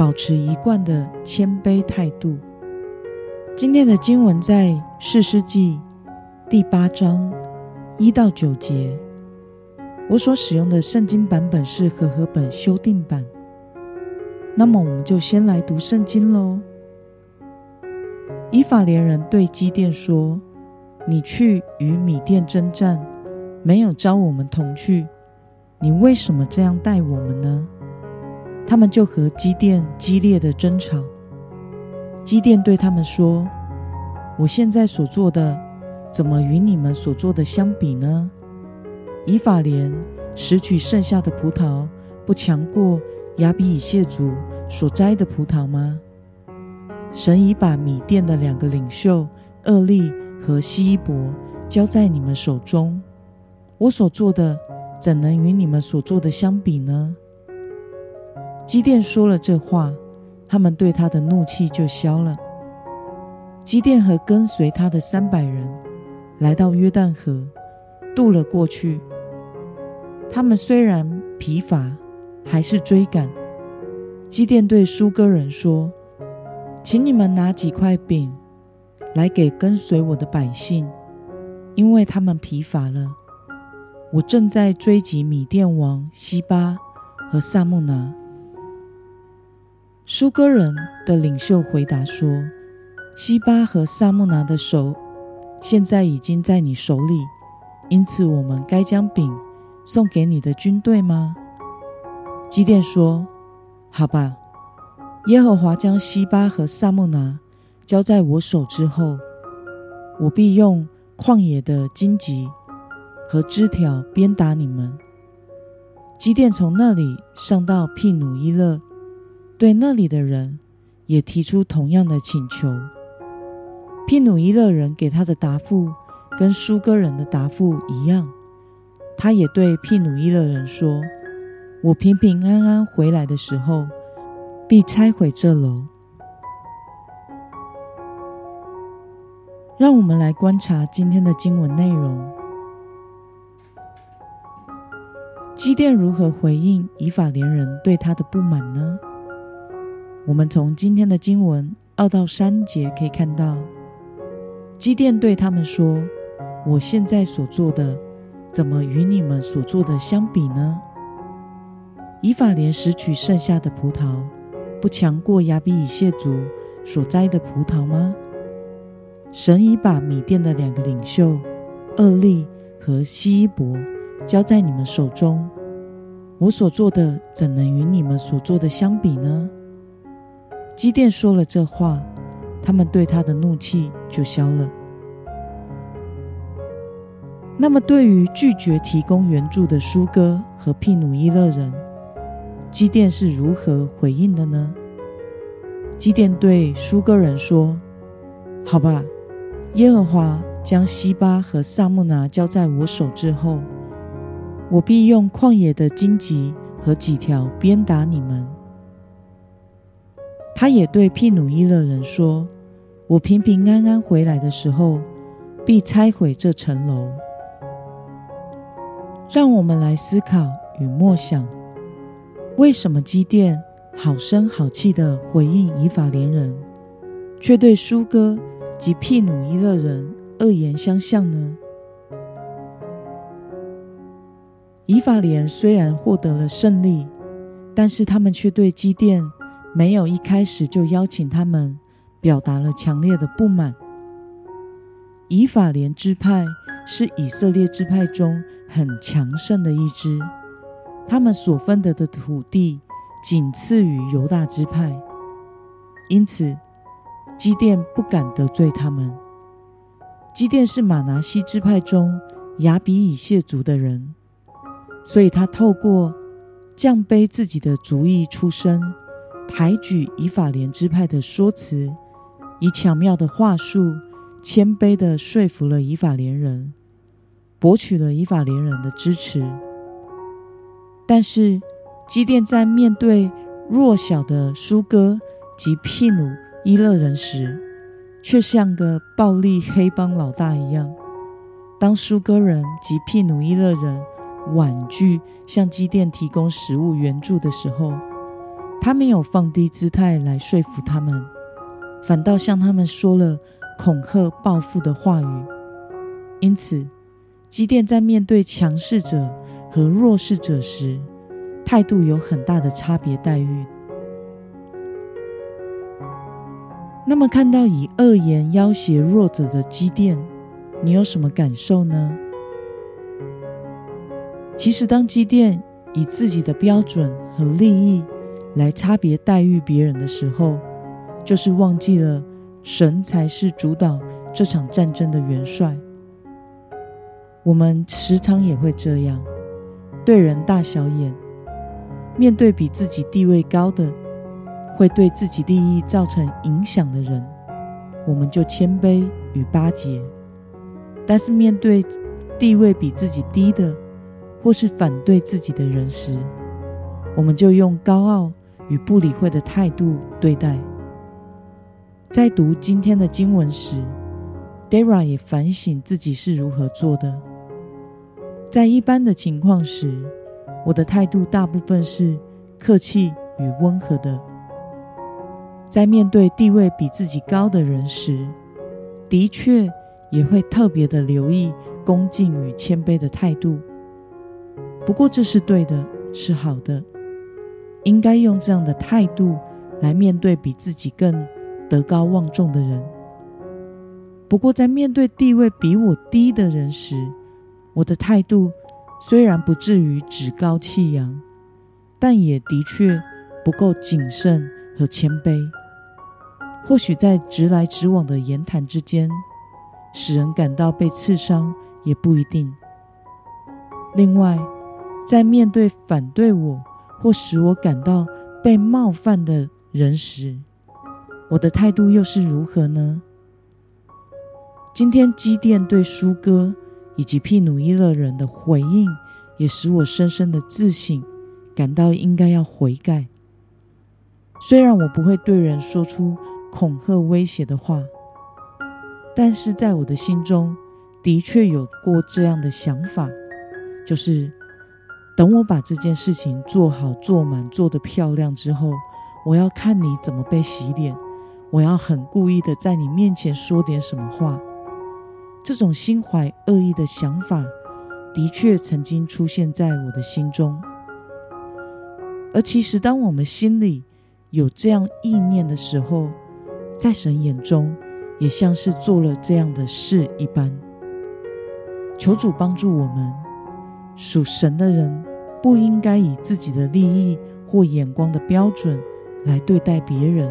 保持一贯的谦卑态度。今天的经文在四世纪第八章一到九节。我所使用的圣经版本是和合本修订版。那么，我们就先来读圣经喽。以法莲人对基甸说：“你去与米甸征战，没有招我们同去，你为什么这样待我们呢？”他们就和基甸激烈的争吵。基甸对他们说：“我现在所做的，怎么与你们所做的相比呢？”以法莲拾取剩下的葡萄，不强过亚比以谢族所摘的葡萄吗？神已把米甸的两个领袖厄利和希伯交在你们手中，我所做的怎能与你们所做的相比呢？基甸说了这话，他们对他的怒气就消了。基甸和跟随他的三百人来到约旦河。渡了过去，他们虽然疲乏，还是追赶。基甸对苏哥人说：“请你们拿几块饼来给跟随我的百姓，因为他们疲乏了。我正在追击米甸王西巴和萨木拿。”苏哥人的领袖回答说：“西巴和萨木拿的手现在已经在你手里。”因此，我们该将饼送给你的军队吗？基甸说：“好吧。耶和华将西巴和萨木拿交在我手之后，我必用旷野的荆棘和枝条鞭打你们。”基甸从那里上到毗努伊勒，对那里的人也提出同样的请求。毗努伊勒人给他的答复。跟苏哥人的答复一样，他也对毗努伊勒人说：“我平平安安回来的时候，必拆毁这楼。”让我们来观察今天的经文内容。基甸如何回应以法莲人对他的不满呢？我们从今天的经文二到三节可以看到，基甸对他们说。我现在所做的，怎么与你们所做的相比呢？以法莲拾取剩下的葡萄，不强过亚比以谢族所摘的葡萄吗？神已把米甸的两个领袖厄利和希伯交在你们手中，我所做的怎能与你们所做的相比呢？基甸说了这话，他们对他的怒气就消了。那么，对于拒绝提供援助的苏哥和庇努伊勒人，基甸是如何回应的呢？基甸对苏哥人说：“好吧，耶和华将西巴和萨木拿交在我手之后，我必用旷野的荆棘和几条鞭打你们。”他也对毗努伊勒人说：“我平平安安回来的时候，必拆毁这城楼。”让我们来思考与默想：为什么基甸好声好气的回应以法莲人，却对苏哥及毗努伊勒人恶言相向呢？以法莲虽然获得了胜利，但是他们却对基甸没有一开始就邀请他们，表达了强烈的不满。以法莲支派。是以色列支派中很强盛的一支，他们所分得的土地仅次于犹大支派，因此基甸不敢得罪他们。基甸是马拿西支派中亚比以谢族的人，所以他透过降卑自己的族裔出身，抬举以法莲支派的说辞，以巧妙的话术，谦卑的说服了以法莲人，博取了以法莲人的支持。但是，基甸在面对弱小的苏哥及毗努伊勒人时，却像个暴力黑帮老大一样。当苏哥人及毗努伊勒人婉拒向基甸提供食物援助的时候，他没有放低姿态来说服他们，反倒向他们说了恐吓报复的话语。因此，基甸在面对强势者。和弱势者时，态度有很大的差别待遇。那么，看到以恶言要挟弱者的基甸，你有什么感受呢？其实，当基甸以自己的标准和利益来差别待遇别人的时候，就是忘记了神才是主导这场战争的元帅。我们时常也会这样。对人大小眼，面对比自己地位高的、会对自己利益造成影响的人，我们就谦卑与巴结；但是面对地位比自己低的，或是反对自己的人时，我们就用高傲与不理会的态度对待。在读今天的经文时，Dara 也反省自己是如何做的。在一般的情况时，我的态度大部分是客气与温和的。在面对地位比自己高的人时，的确也会特别的留意恭敬与谦卑的态度。不过这是对的，是好的，应该用这样的态度来面对比自己更德高望重的人。不过在面对地位比我低的人时，我的态度虽然不至于趾高气扬，但也的确不够谨慎和谦卑。或许在直来直往的言谈之间，使人感到被刺伤，也不一定。另外，在面对反对我或使我感到被冒犯的人时，我的态度又是如何呢？今天基甸对舒哥。以及毗努伊勒人的回应，也使我深深的自省，感到应该要悔改。虽然我不会对人说出恐吓威胁的话，但是在我的心中，的确有过这样的想法，就是等我把这件事情做好、做满、做得漂亮之后，我要看你怎么被洗脸，我要很故意的在你面前说点什么话。这种心怀恶意的想法，的确曾经出现在我的心中。而其实，当我们心里有这样意念的时候，在神眼中，也像是做了这样的事一般。求主帮助我们，属神的人不应该以自己的利益或眼光的标准来对待别人，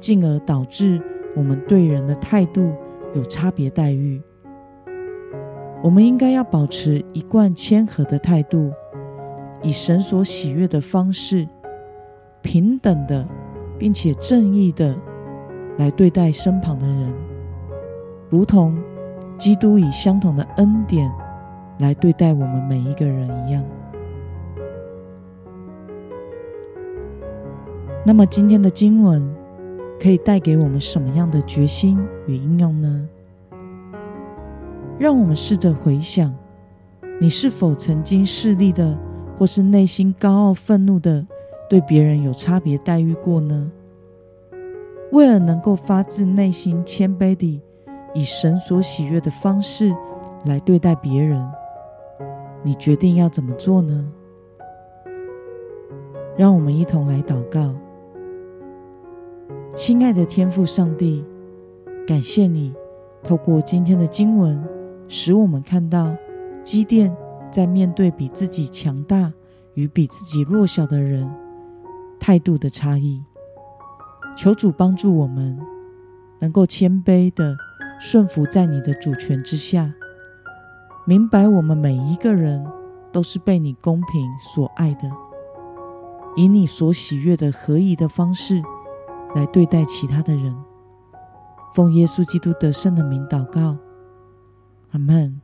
进而导致我们对人的态度。有差别待遇，我们应该要保持一贯谦和的态度，以神所喜悦的方式，平等的，并且正义的来对待身旁的人，如同基督以相同的恩典来对待我们每一个人一样。那么今天的经文。可以带给我们什么样的决心与应用呢？让我们试着回想，你是否曾经势利的，或是内心高傲愤怒的，对别人有差别待遇过呢？为了能够发自内心谦卑地以神所喜悦的方式来对待别人，你决定要怎么做呢？让我们一同来祷告。亲爱的天父上帝，感谢你透过今天的经文，使我们看到基甸在面对比自己强大与比自己弱小的人态度的差异。求主帮助我们，能够谦卑的顺服在你的主权之下，明白我们每一个人都是被你公平所爱的。以你所喜悦的合宜的方式来对待其他的人。奉耶稣基督得胜的名祷告，阿门。